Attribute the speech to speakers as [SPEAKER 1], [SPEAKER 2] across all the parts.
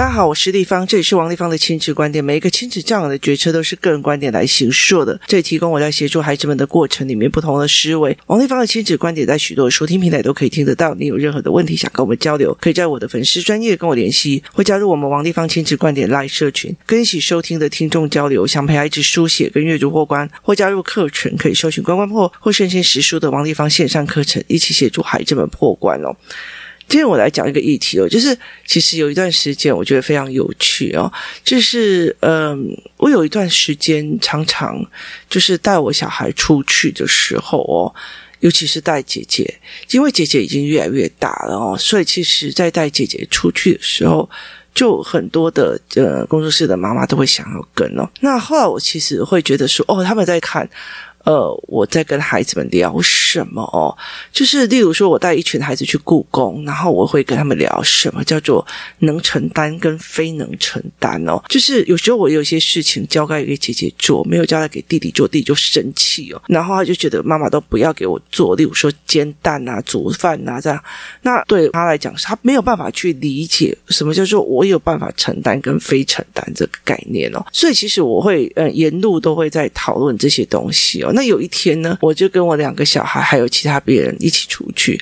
[SPEAKER 1] 大家好，我是丽芳，这里是王立芳的亲子观点。每一个亲子教养的决策都是个人观点来形塑的，这里提供我在协助孩子们的过程里面不同的思维。王立芳的亲子观点在许多的收听平台都可以听得到。你有任何的问题想跟我们交流，可以在我的粉丝专业跟我联系，或加入我们王立芳亲子观点 Live 社群，跟一起收听的听众交流。想陪孩子书写跟阅读过关，或加入课程，可以搜寻关关破或圣经实书的王立芳线上课程，一起协助孩子们破关哦。今天我来讲一个议题哦，就是其实有一段时间我觉得非常有趣哦，就是嗯，我有一段时间常常就是带我小孩出去的时候哦，尤其是带姐姐，因为姐姐已经越来越大了哦，所以其实在带姐姐出去的时候，就很多的呃工作室的妈妈都会想要跟哦。那后来我其实会觉得说，哦，他们在看。呃，我在跟孩子们聊什么哦？就是例如说，我带一群孩子去故宫，然后我会跟他们聊什么叫做能承担跟非能承担哦。就是有时候我有一些事情交给给姐姐做，没有交代给弟弟做，弟弟就生气哦，然后他就觉得妈妈都不要给我做，例如说煎蛋啊、煮饭啊这样。那对他来讲，他没有办法去理解什么叫做我有办法承担跟非承担这个概念哦。所以其实我会嗯沿路都会在讨论这些东西哦。那有一天呢，我就跟我两个小孩还有其他别人一起出去，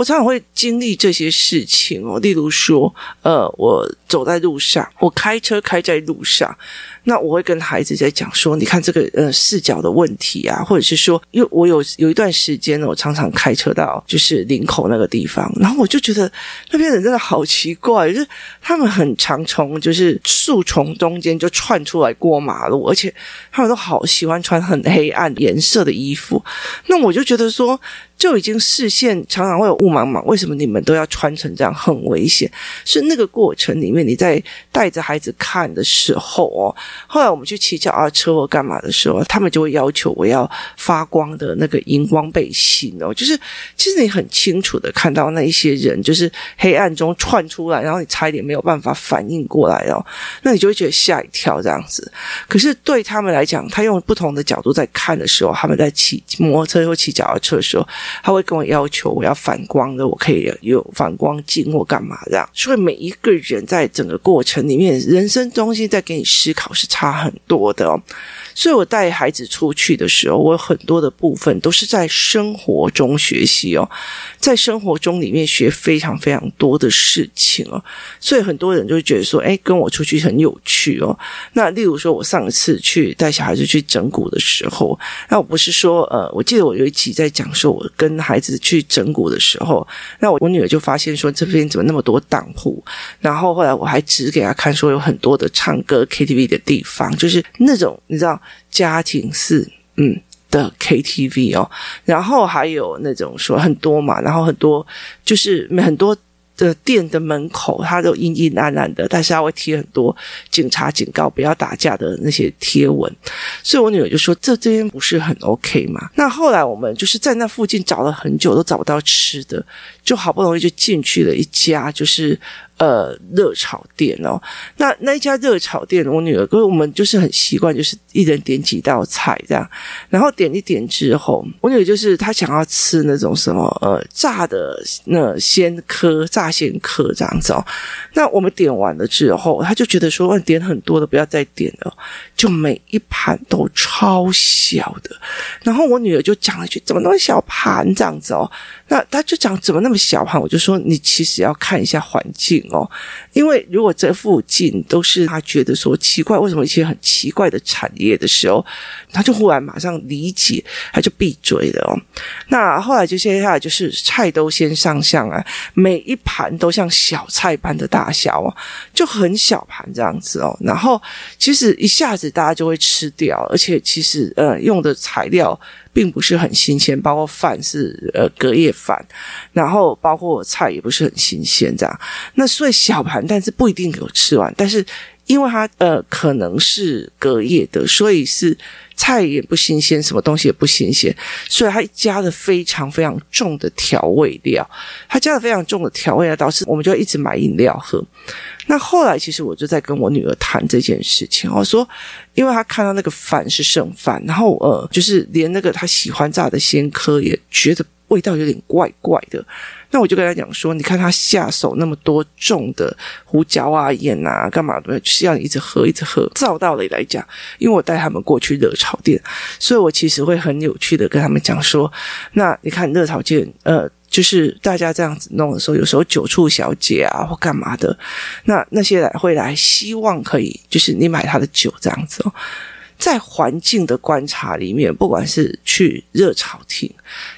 [SPEAKER 1] 我常常会经历这些事情哦。例如说，呃，我走在路上，我开车开在路上。那我会跟孩子在讲说，你看这个呃视角的问题啊，或者是说，因为我有有一段时间呢，我常常开车到就是林口那个地方，然后我就觉得那边人真的好奇怪，就是他们很常从就是树丛中间就窜出来过马路，而且他们都好喜欢穿很黑暗颜色的衣服，那我就觉得说。就已经视线常常会有雾茫茫，为什么你们都要穿成这样很危险？是那个过程里面你在带着孩子看的时候哦。后来我们去骑脚踏车或干嘛的时候，他们就会要求我要发光的那个荧光背心哦。就是其实你很清楚的看到那一些人，就是黑暗中窜出来，然后你差一点没有办法反应过来哦，那你就会觉得吓一跳这样子。可是对他们来讲，他用不同的角度在看的时候，他们在骑摩托车或骑脚踏车的时候。他会跟我要求我要反光的，我可以有反光镜或干嘛这样。所以每一个人在整个过程里面，人生中心在给你思考是差很多的哦。所以我带孩子出去的时候，我有很多的部分都是在生活中学习哦，在生活中里面学非常非常多的事情哦。所以很多人就会觉得说，哎，跟我出去很有趣哦。那例如说，我上次去带小孩子去整骨的时候，那我不是说，呃，我记得我有一集在讲说，我跟孩子去整蛊的时候，那我我女儿就发现说，这边怎么那么多当铺？然后后来我还指给她看说，有很多的唱歌 KTV 的地方，就是那种你知道。家庭式嗯的 KTV 哦，然后还有那种说很多嘛，然后很多就是很多的店的门口，它都阴阴暗暗的，但是它会贴很多警察警告不要打架的那些贴文，所以我女儿就说，这这边不是很 OK 嘛？那后来我们就是在那附近找了很久都找不到吃的，就好不容易就进去了一家就是。呃，热炒店哦，那那一家热炒店，我女儿跟我们就是很习惯，就是一人点几道菜这样，然后点一点之后，我女儿就是她想要吃那种什么呃炸的那鲜科，炸鲜科这样子哦。那我们点完了之后，她就觉得说，点很多的不要再点了，就每一盘都超小的。然后我女儿就讲了一句：“怎么那么小盘这样子哦？”那她就讲：“怎么那么小盘？”我就说：“你其实要看一下环境。”哦，因为如果这附近都是他觉得说奇怪，为什么一些很奇怪的产业的时候，他就忽然马上理解，他就闭嘴了哦。那后来就接下来就是菜都先上相啊，每一盘都像小菜般的大小哦，就很小盘这样子哦。然后其实一下子大家就会吃掉，而且其实呃用的材料。并不是很新鲜，包括饭是呃隔夜饭，然后包括菜也不是很新鲜，这样。那所以小盘，但是不一定给我吃完。但是因为它呃可能是隔夜的，所以是菜也不新鲜，什么东西也不新鲜，所以它加了非常非常重的调味料。它加了非常重的调味料，导致我们就一直买饮料喝。那后来，其实我就在跟我女儿谈这件事情。我说，因为她看到那个饭是剩饭，然后呃，就是连那个她喜欢炸的鲜蚵也觉得味道有点怪怪的。那我就跟他讲说，你看他下手那么多重的胡椒啊、盐啊，干嘛的，就是要你一直喝，一直喝。照道理来讲，因为我带他们过去热炒店，所以我其实会很有趣的跟他们讲说，那你看热炒店，呃，就是大家这样子弄的时候，有时候酒醋小姐啊或干嘛的，那那些来会来，希望可以就是你买他的酒这样子哦。在环境的观察里面，不管是去热炒厅，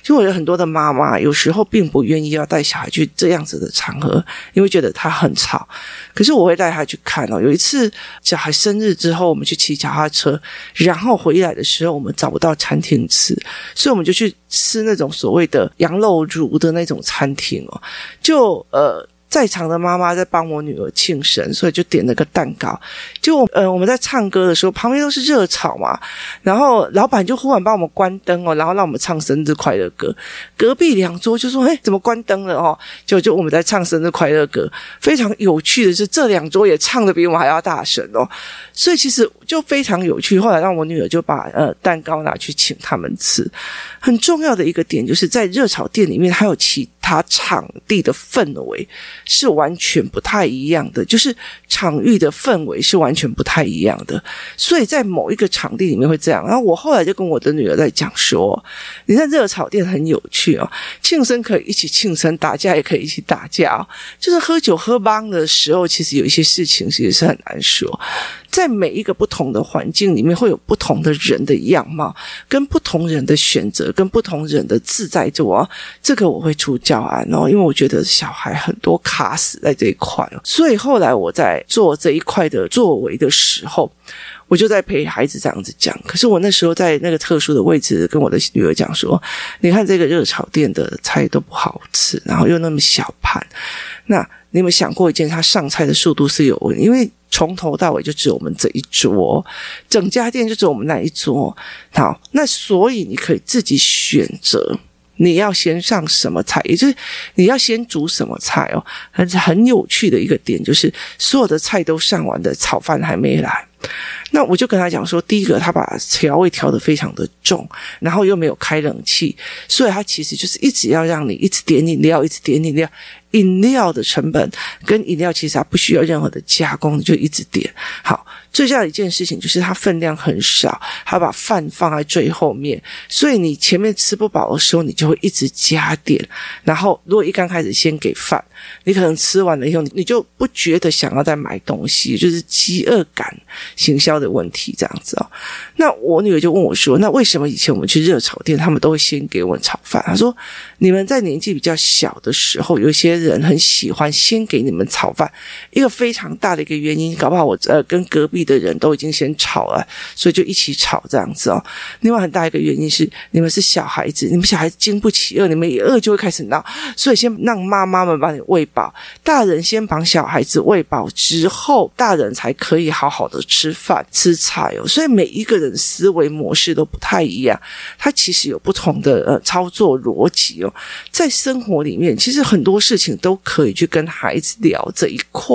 [SPEAKER 1] 就我有很多的妈妈，有时候并不愿意要带小孩去这样子的场合，因为觉得他很吵。可是我会带他去看哦。有一次小孩生日之后，我们去骑脚踏车，然后回来的时候，我们找不到餐厅吃，所以我们就去吃那种所谓的羊肉炉的那种餐厅哦，就呃。在场的妈妈在帮我女儿庆生，所以就点了个蛋糕。就呃，我们在唱歌的时候，旁边都是热炒嘛，然后老板就忽然帮我们关灯哦，然后让我们唱生日快乐歌。隔壁两桌就说：“哎，怎么关灯了哦？”就就我们在唱生日快乐歌。非常有趣的是，这两桌也唱得比我们还要大声哦。所以其实就非常有趣。后来让我女儿就把呃蛋糕拿去请他们吃。很重要的一个点就是在热炒店里面还有其他场地的氛围。是完全不太一样的，就是场域的氛围是完全不太一样的，所以在某一个场地里面会这样。然后我后来就跟我的女儿在讲说，你在热炒店很有趣哦，庆生可以一起庆生，打架也可以一起打架，就是喝酒喝帮的时候，其实有一些事情其实是很难说。在每一个不同的环境里面，会有不同的人的样貌，跟不同人的选择，跟不同人的自在度哦。这个我会出教案哦，因为我觉得小孩很多卡死在这一块哦。所以后来我在做这一块的作为的时候，我就在陪孩子这样子讲。可是我那时候在那个特殊的位置，跟我的女儿讲说：“你看这个热炒店的菜都不好吃，然后又那么小盘。那你有没有想过一件，他上菜的速度是有问，因为。”从头到尾就只有我们这一桌，整家店就只有我们那一桌。好，那所以你可以自己选择你要先上什么菜，也就是你要先煮什么菜哦。很很有趣的一个点就是，所有的菜都上完的，炒饭还没来。那我就跟他讲说，第一个他把调味调得非常的重，然后又没有开冷气，所以他其实就是一直要让你一直点饮料，一直点饮料。饮料的成本跟饮料其实它不需要任何的加工，就一直点。好，最重要的一件事情就是它分量很少，它把饭放在最后面，所以你前面吃不饱的时候，你就会一直加点。然后如果一刚开始先给饭，你可能吃完了以后，你就不觉得想要再买东西，就是饥饿感行销的问题这样子哦。那我女儿就问我说：“那为什么以前我们去热炒店，他们都会先给我们炒饭？”她说：“你们在年纪比较小的时候，有些。”人很喜欢先给你们炒饭，一个非常大的一个原因，搞不好我呃跟隔壁的人都已经先炒了，所以就一起炒这样子哦。另外很大一个原因是你们是小孩子，你们小孩子经不起饿，你们一饿就会开始闹，所以先让妈妈们帮你喂饱，大人先帮小孩子喂饱之后，大人才可以好好的吃饭吃菜哦。所以每一个人思维模式都不太一样，他其实有不同的呃操作逻辑哦。在生活里面，其实很多事情。都可以去跟孩子聊这一块，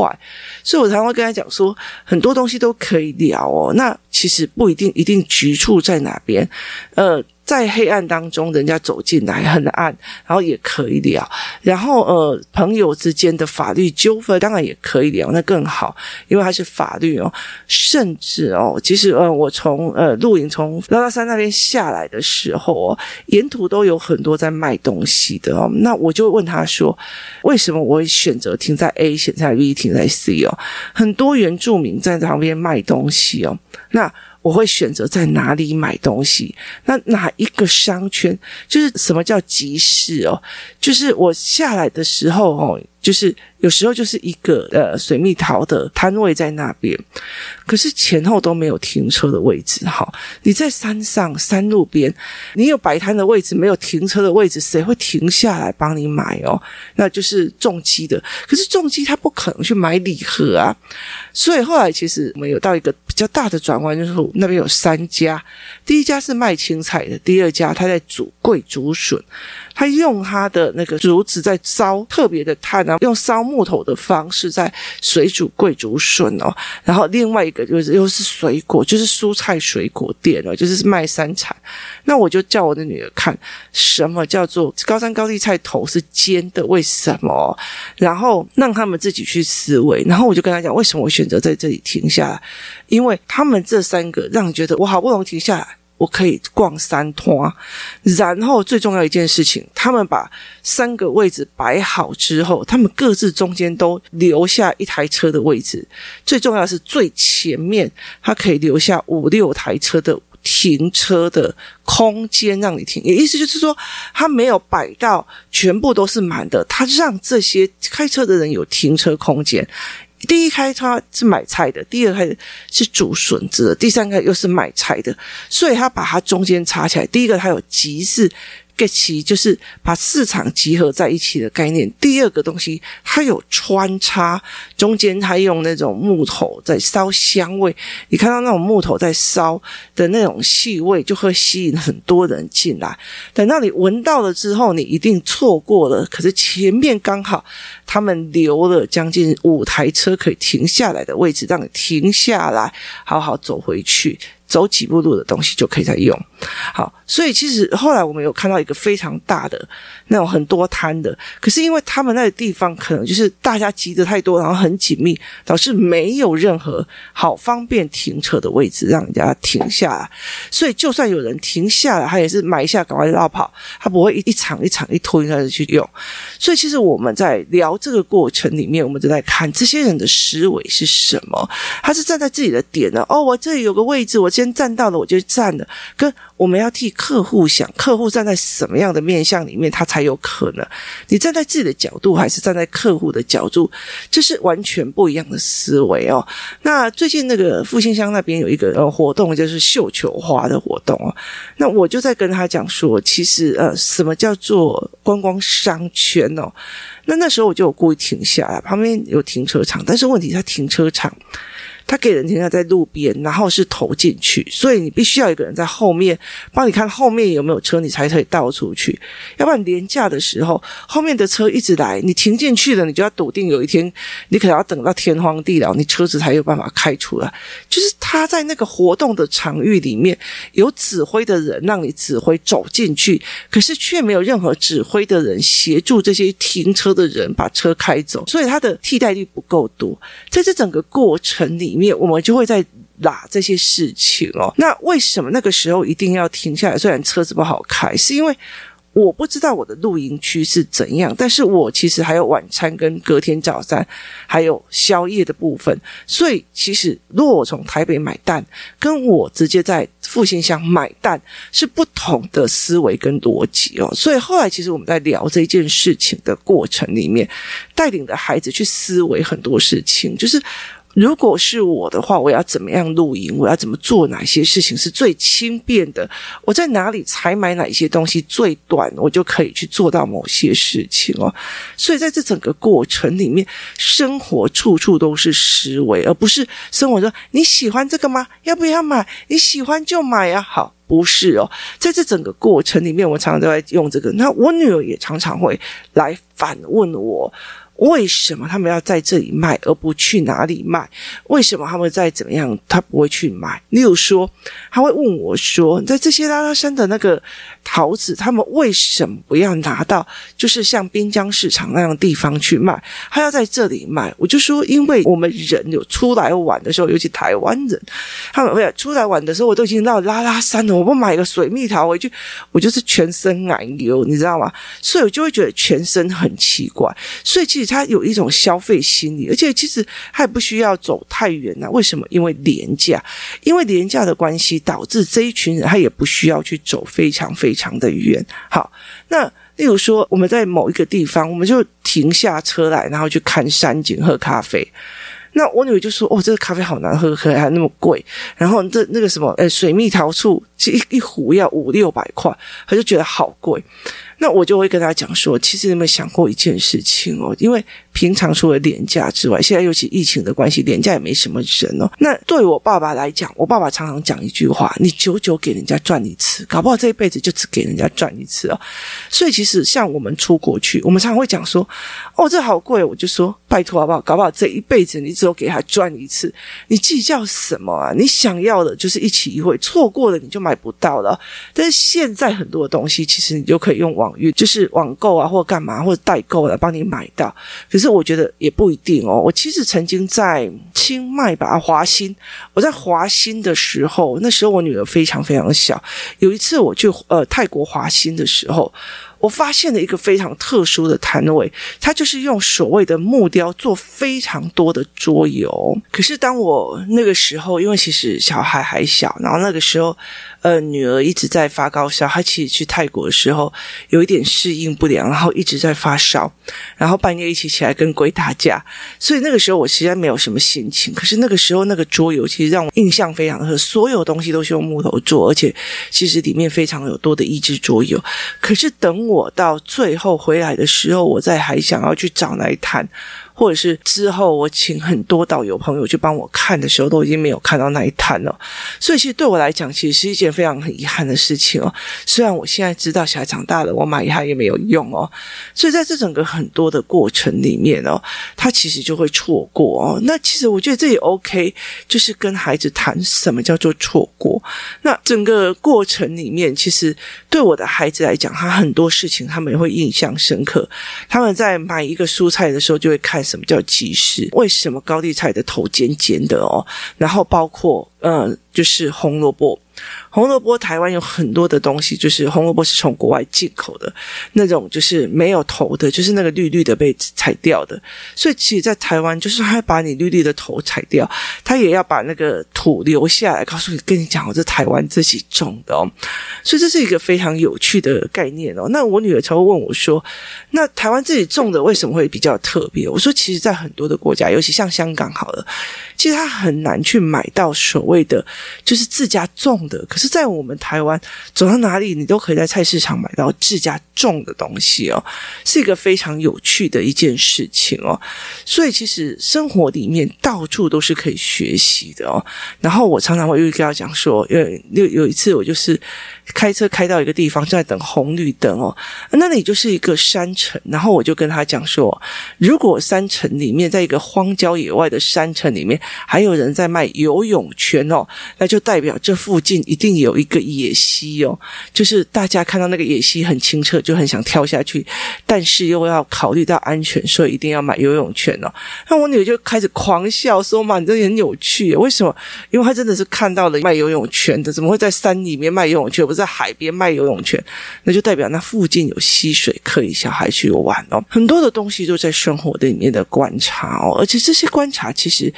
[SPEAKER 1] 所以我常常会跟他讲说，很多东西都可以聊哦。那其实不一定一定局促在哪边，呃。在黑暗当中，人家走进来很暗，然后也可以聊。然后呃，朋友之间的法律纠纷当然也可以聊，那更好，因为它是法律哦。甚至哦，其实呃，我从呃露营从拉拉山那边下来的时候哦，沿途都有很多在卖东西的哦。那我就问他说，为什么我会选择停在 A，选在 B，停在 C 哦？很多原住民在旁边卖东西哦，那。我会选择在哪里买东西？那哪一个商圈？就是什么叫集市哦？就是我下来的时候哦，就是有时候就是一个呃水蜜桃的摊位在那边，可是前后都没有停车的位置。哈，你在山上山路边，你有摆摊的位置，没有停车的位置，谁会停下来帮你买哦？那就是重机的。可是重机他不可能去买礼盒啊，所以后来其实我们有到一个。比较大的转弯就是那边有三家，第一家是卖青菜的，第二家他在煮桂竹笋，他用他的那个竹子在烧特别的炭啊，样用烧木头的方式在水煮桂竹笋哦，然后另外一个就是又是水果，就是蔬菜水果店哦，就是卖山产。那我就叫我的女儿看什么叫做高山高丽菜头是尖的，为什么？然后让他们自己去思维。然后我就跟他讲，为什么我选择在这里停下来？因为他们这三个让你觉得我好不容易停下来。我可以逛三趟，然后最重要一件事情，他们把三个位置摆好之后，他们各自中间都留下一台车的位置。最重要的是最前面，它可以留下五六台车的停车的空间让你停。也意思就是说，他没有摆到全部都是满的，他让这些开车的人有停车空间。第一开他是买菜的，第二开是煮笋子的，第三个又是买菜的，所以他把它中间插起来。第一个他有集市。个其就是把市场集合在一起的概念。第二个东西，它有穿插，中间它用那种木头在烧香味。你看到那种木头在烧的那种气味，就会吸引很多人进来。等到你闻到了之后，你一定错过了。可是前面刚好他们留了将近五台车可以停下来的位置，让你停下来，好好走回去。走几步路的东西就可以再用，好，所以其实后来我们有看到一个非常大的那种很多摊的，可是因为他们那个地方可能就是大家挤得太多，然后很紧密，导致没有任何好方便停车的位置让人家停下来，所以就算有人停下来，他也是买一下赶快绕跑，他不会一一场一场一拖一下子去用。所以其实我们在聊这个过程里面，我们就在看这些人的思维是什么，他是站在自己的点呢？哦，我这里有个位置，我。先站到了，我就站了。跟我们要替客户想，客户站在什么样的面向里面，他才有可能。你站在自己的角度，还是站在客户的角度，这是完全不一样的思维哦。那最近那个复兴乡那边有一个活动，就是绣球花的活动哦。那我就在跟他讲说，其实呃，什么叫做观光商圈哦？那那时候我就有故意停下来，旁边有停车场，但是问题他停车场。他给人停在在路边，然后是投进去，所以你必须要一个人在后面帮你看后面有没有车，你才可以倒出去。要不然连假的时候，后面的车一直来，你停进去了，你就要笃定有一天你可能要等到天荒地老，你车子才有办法开出来。就是他在那个活动的场域里面有指挥的人让你指挥走进去，可是却没有任何指挥的人协助这些停车的人把车开走，所以他的替代率不够多。在这整个过程里。面我们就会在拉这些事情哦。那为什么那个时候一定要停下来？虽然车子不好开，是因为我不知道我的露营区是怎样，但是我其实还有晚餐跟隔天早餐还有宵夜的部分。所以其实如果我从台北买蛋，跟我直接在复兴乡买蛋是不同的思维跟逻辑哦。所以后来其实我们在聊这件事情的过程里面，带领的孩子去思维很多事情，就是。如果是我的话，我要怎么样露营？我要怎么做？哪些事情是最轻便的？我在哪里采买哪些东西最短，我就可以去做到某些事情哦。所以在这整个过程里面，生活处处都是思维，而不是生活说你喜欢这个吗？要不要买？你喜欢就买啊！好，不是哦。在这整个过程里面，我常常都在用这个。那我女儿也常常会来反问我。为什么他们要在这里卖，而不去哪里卖？为什么他们在怎么样，他不会去买？例如说，他会问我说，在这些拉拉山的那个桃子，他们为什么不要拿到，就是像滨江市场那样的地方去卖，他要在这里卖？我就说，因为我们人有出来玩的时候，尤其台湾人，他们会出来玩的时候，我都已经到拉拉山了，我不买个水蜜桃回去，我就是全身奶油，你知道吗？所以我就会觉得全身很奇怪。所以其实。他有一种消费心理，而且其实他也不需要走太远呐。为什么？因为廉价，因为廉价的关系，导致这一群人他也不需要去走非常非常的远。好，那例如说，我们在某一个地方，我们就停下车来，然后去看山景、喝咖啡。那我女儿就说：“哦，这个咖啡好难喝，可还那么贵。然后这那个什么，呃，水蜜桃醋，一一壶要五六百块，她就觉得好贵。”那我就会跟他讲说，其实你有没有想过一件事情哦？因为平常除了廉价之外，现在尤其疫情的关系，廉价也没什么人哦。那对我爸爸来讲，我爸爸常常讲一句话：你久久给人家赚一次，搞不好这一辈子就只给人家赚一次哦。所以其实像我们出国去，我们常常会讲说：哦，这好贵。我就说拜托好不好？搞不好这一辈子你只有给他赚一次，你计较什么啊？你想要的就是一起一会，错过了你就买不到了。但是现在很多的东西，其实你就可以用网运，就是网购啊，或者干嘛，或者代购来帮你买到。可是。我觉得也不一定哦。我其实曾经在清迈吧，华欣。我在华欣的时候，那时候我女儿非常非常小。有一次我去呃泰国华欣的时候，我发现了一个非常特殊的摊位，它就是用所谓的木雕做非常多的桌游。可是当我那个时候，因为其实小孩还小，然后那个时候。呃，女儿一直在发高烧，她其实去泰国的时候有一点适应不良，然后一直在发烧，然后半夜一起起来跟鬼打架，所以那个时候我实在没有什么心情。可是那个时候那个桌游其实让我印象非常的，所有东西都是用木头做，而且其实里面非常有多的益智桌游。可是等我到最后回来的时候，我再还想要去找那一摊。或者是之后我请很多导游朋友去帮我看的时候，都已经没有看到那一摊了。所以其实对我来讲，其实是一件非常很遗憾的事情哦。虽然我现在知道小孩长大了，我买它也没有用哦。所以在这整个很多的过程里面哦，他其实就会错过哦。那其实我觉得这也 OK，就是跟孩子谈什么叫做错过。那整个过程里面，其实对我的孩子来讲，他很多事情他们也会印象深刻。他们在买一个蔬菜的时候，就会看。什么叫即食？为什么高丽菜的头尖尖的哦？然后包括嗯、就是红萝卜。红萝卜台湾有很多的东西，就是红萝卜是从国外进口的那种，就是没有头的，就是那个绿绿的被踩掉的。所以其实，在台湾就是他把你绿绿的头踩掉，他也要把那个土留下来，告诉你，跟你讲，我这台湾自己种的哦。所以这是一个非常有趣的概念哦。那我女儿才会问我说：“那台湾自己种的为什么会比较特别？”我说：“其实，在很多的国家，尤其像香港好了，其实他很难去买到所谓的就是自家种的，可是。”在我们台湾，走到哪里你都可以在菜市场买到自家种的东西哦，是一个非常有趣的一件事情哦。所以其实生活里面到处都是可以学习的哦。然后我常常会跟他讲说，有有有一次我就是。开车开到一个地方，在等红绿灯哦，那里就是一个山城。然后我就跟他讲说，如果山城里面，在一个荒郊野外的山城里面，还有人在卖游泳圈哦，那就代表这附近一定有一个野溪哦。就是大家看到那个野溪很清澈，就很想跳下去，但是又要考虑到安全，所以一定要买游泳圈哦。那我女儿就开始狂笑说：“妈，你这很有趣，为什么？因为她真的是看到了卖游泳圈的，怎么会在山里面卖游泳圈？不是？”在海边卖游泳圈，那就代表那附近有溪水可以小孩去玩哦。很多的东西都在生活的里面的观察哦，而且这些观察其实，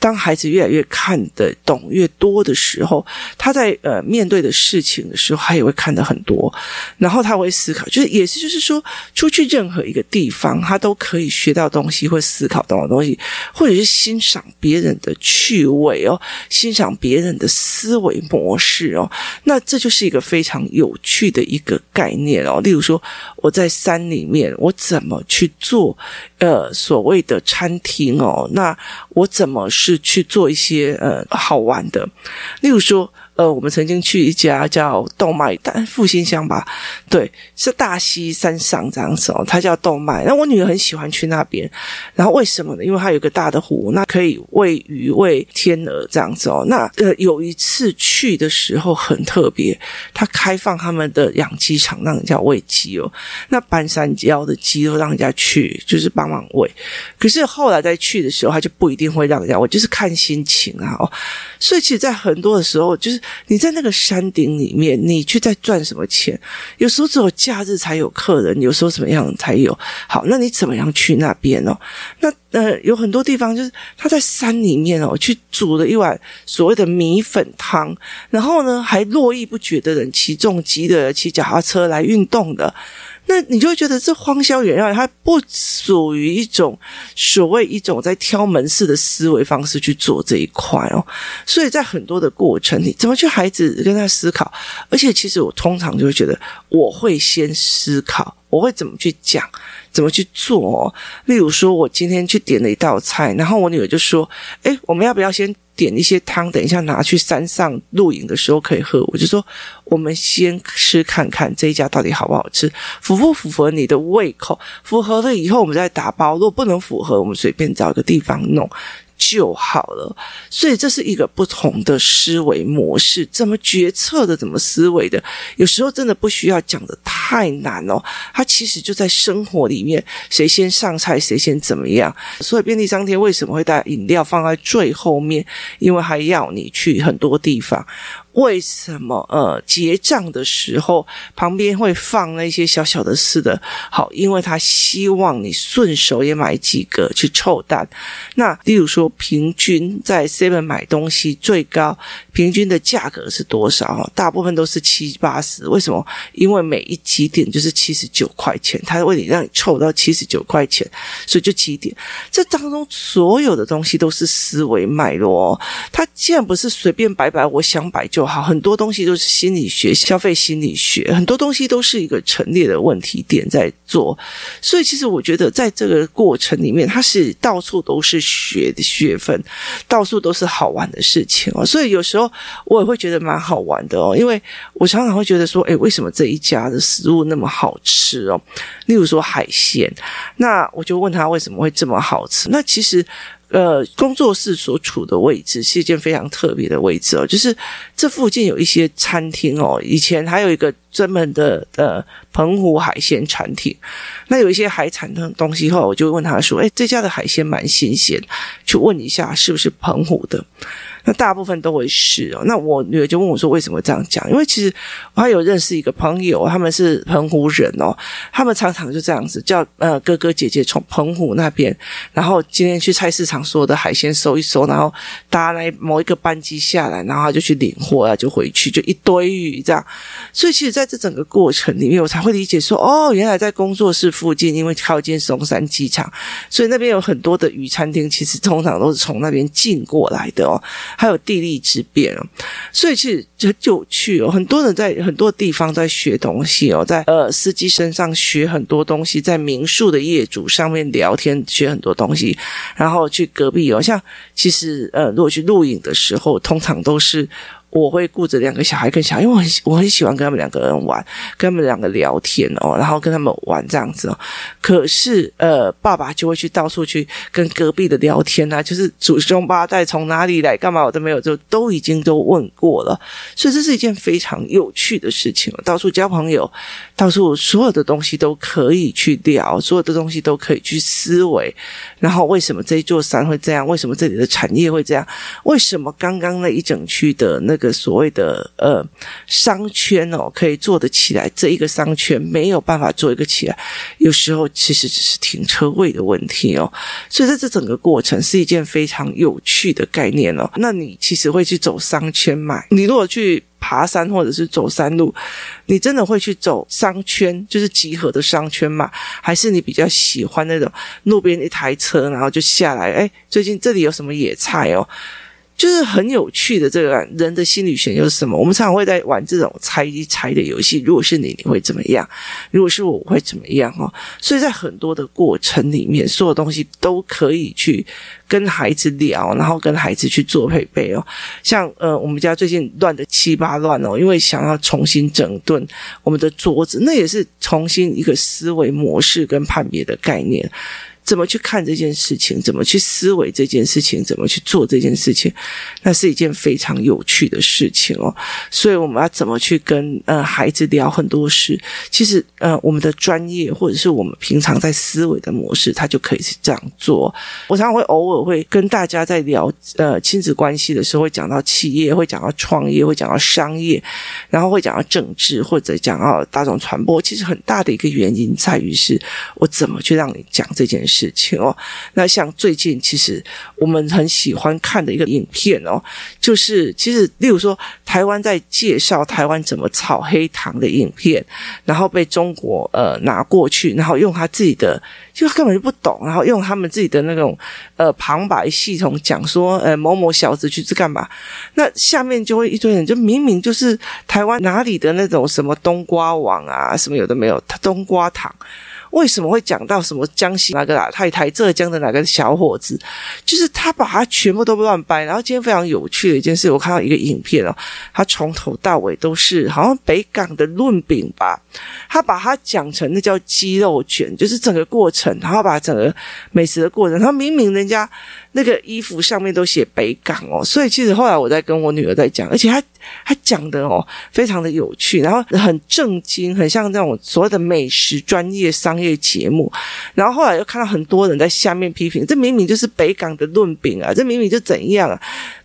[SPEAKER 1] 当孩子越来越看得懂越多的时候，他在呃面对的事情的时候，他也会看得很多，然后他会思考，就是也是就是说，出去任何一个地方，他都可以学到东西，会思考到的东西，或者是欣赏别人的趣味哦，欣赏别人的思维模式哦，那这就是一个。非常有趣的一个概念哦，例如说我在山里面，我怎么去做呃所谓的餐厅哦？那我怎么是去做一些呃好玩的？例如说。呃，我们曾经去一家叫豆麦，但复兴乡吧，对，是大溪山上这样子哦，它叫豆麦。那我女儿很喜欢去那边，然后为什么呢？因为它有个大的湖，那可以喂鱼、喂天鹅这样子哦。那呃，有一次去的时候很特别，它开放他们的养鸡场，让人家喂鸡哦。那半山腰的鸡都让人家去，就是帮忙喂。可是后来再去的时候，他就不一定会让人家喂，就是看心情啊哦。所以其实，在很多的时候，就是。你在那个山顶里面，你去在赚什么钱？有时候只有假日才有客人，有时候怎么样才有？好，那你怎么样去那边哦？那呃，有很多地方就是他在山里面哦，去煮了一碗所谓的米粉汤，然后呢，还络绎不绝的人骑重机的、骑脚踏车来运动的。那你就会觉得这荒郊野外，它不属于一种所谓一种在挑门市的思维方式去做这一块哦。所以在很多的过程里，怎么去孩子跟他思考？而且其实我通常就会觉得，我会先思考，我会怎么去讲，怎么去做。例如说，我今天去点了一道菜，然后我女儿就说：“诶，我们要不要先？”点一些汤，等一下拿去山上露营的时候可以喝。我就说，我们先吃看看这一家到底好不好吃，符不符合你的胃口？符合了以后，我们再打包。如果不能符合，我们随便找一个地方弄。就好了，所以这是一个不同的思维模式，怎么决策的，怎么思维的，有时候真的不需要讲的太难哦，它其实就在生活里面，谁先上菜，谁先怎么样。所以便利商店为什么会带饮料放在最后面？因为还要你去很多地方。为什么呃结账的时候旁边会放那些小小的吃的？好，因为他希望你顺手也买几个去凑单。那例如说，平均在 Seven 买东西最高平均的价格是多少？大部分都是七八十。为什么？因为每一几点就是七十九块钱，他为你让你凑到七十九块钱，所以就几点。这当中所有的东西都是思维脉络哦，它既然不是随便摆摆，我想摆就。好，很多东西都是心理学、消费心理学，很多东西都是一个陈列的问题点在做，所以其实我觉得在这个过程里面，它是到处都是学的学分，到处都是好玩的事情哦。所以有时候我也会觉得蛮好玩的哦，因为我常常会觉得说，诶，为什么这一家的食物那么好吃哦？例如说海鲜，那我就问他为什么会这么好吃？那其实。呃，工作室所处的位置是一件非常特别的位置哦，就是这附近有一些餐厅哦，以前还有一个专门的呃澎湖海鲜餐厅，那有一些海产的东西后，我就问他说：“哎，这家的海鲜蛮新鲜，去问一下是不是澎湖的。”那大部分都会是哦。那我女儿就问我说：“为什么这样讲？”因为其实我还有认识一个朋友，他们是澎湖人哦。他们常常就这样子叫呃哥哥姐姐从澎湖那边，然后今天去菜市场所有的海鲜收一收，然后搭来某一个班机下来，然后他就去领货啊，就回去就一堆鱼这样。所以其实在这整个过程里面，我才会理解说：哦，原来在工作室附近，因为靠近松山机场，所以那边有很多的鱼餐厅，其实通常都是从那边进过来的哦。还有地利之便哦，所以其实就很有趣哦。很多人在很多地方在学东西哦，在呃司机身上学很多东西，在民宿的业主上面聊天学很多东西，然后去隔壁哦，像其实呃，如果去录影的时候，通常都是。我会顾着两个小孩跟小孩，因为我很我很喜欢跟他们两个人玩，跟他们两个聊天哦，然后跟他们玩这样子哦。可是呃，爸爸就会去到处去跟隔壁的聊天啊，就是祖宗八代从哪里来，干嘛我都没有，就都已经都问过了。所以这是一件非常有趣的事情，到处交朋友，到处所有的东西都可以去聊，所有的东西都可以去思维。然后为什么这一座山会这样？为什么这里的产业会这样？为什么刚刚那一整区的那个？个所谓的呃商圈哦，可以做得起来，这一个商圈没有办法做一个起来，有时候其实只是停车位的问题哦。所以在这整个过程是一件非常有趣的概念哦。那你其实会去走商圈吗？你如果去爬山或者是走山路，你真的会去走商圈，就是集合的商圈吗？还是你比较喜欢那种路边一台车，然后就下来？哎，最近这里有什么野菜哦？就是很有趣的这个人的心理学又是什么？我们常常会在玩这种猜一猜的游戏。如果是你，你会怎么样？如果是我，我会怎么样？哦，所以在很多的过程里面，所有东西都可以去跟孩子聊，然后跟孩子去做配备哦。像呃，我们家最近乱得七八乱哦，因为想要重新整顿我们的桌子，那也是重新一个思维模式跟判别的概念。怎么去看这件事情？怎么去思维这件事情？怎么去做这件事情？那是一件非常有趣的事情哦。所以我们要怎么去跟呃孩子聊很多事？其实呃我们的专业或者是我们平常在思维的模式，它就可以是这样做。我常常会偶尔会跟大家在聊呃亲子关系的时候，会讲到企业，会讲到创业，会讲到商业，然后会讲到政治或者讲到大众传播。其实很大的一个原因在于是我怎么去让你讲这件事。事情哦。那像最近其实我们很喜欢看的一个影片哦，就是其实例如说台湾在介绍台湾怎么炒黑糖的影片，然后被中国呃拿过去，然后用他自己的就根本就不懂，然后用他们自己的那种呃旁白系统讲说呃某某小子去这干嘛，那下面就会一堆人就明明就是台湾哪里的那种什么冬瓜王啊什么有的没有，冬瓜糖。为什么会讲到什么江西哪个老太太、浙江的哪个小伙子？就是他把他全部都乱掰。然后今天非常有趣的一件事，我看到一个影片哦，他从头到尾都是好像北港的润饼吧，他把它讲成那叫鸡肉卷，就是整个过程，然后把整个美食的过程，他明明人家。那个衣服上面都写北港哦，所以其实后来我在跟我女儿在讲，而且她她讲的哦非常的有趣，然后很正经，很像那种所谓的美食专业商业节目。然后后来又看到很多人在下面批评，这明明就是北港的论饼啊，这明明就怎样啊？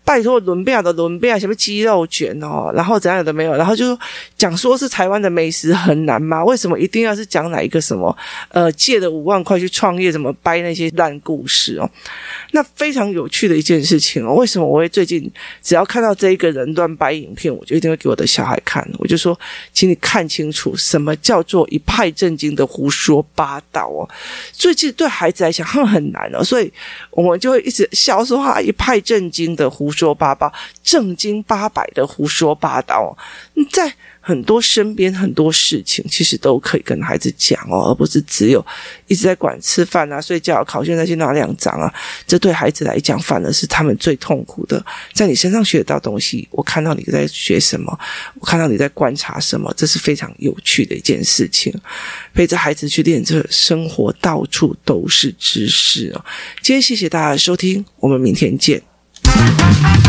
[SPEAKER 1] 拜托，伦比亚的伦比亚什么鸡肉卷哦，然后怎样的没有，然后就讲说是台湾的美食很难吗？为什么一定要是讲哪一个什么呃借了五万块去创业，怎么掰那些烂故事哦？那非常有趣的一件事情哦。为什么我会最近只要看到这一个人乱掰影片，我就一定会给我的小孩看，我就说，请你看清楚什么叫做一派正经的胡说八道哦。最近对孩子来讲，他们很难哦，所以我们就会一直笑说话，一派正经的胡说。八八，正经八百的胡说八道，在很多身边很多事情，其实都可以跟孩子讲哦，而不是只有一直在管吃饭啊、睡觉、考卷再去拿两张啊。这对孩子来讲，反而是他们最痛苦的。在你身上学到东西，我看到你在学什么，我看到你在观察什么，这是非常有趣的一件事情。陪着孩子去练这生活，到处都是知识哦。今天谢谢大家的收听，我们明天见。Thank you.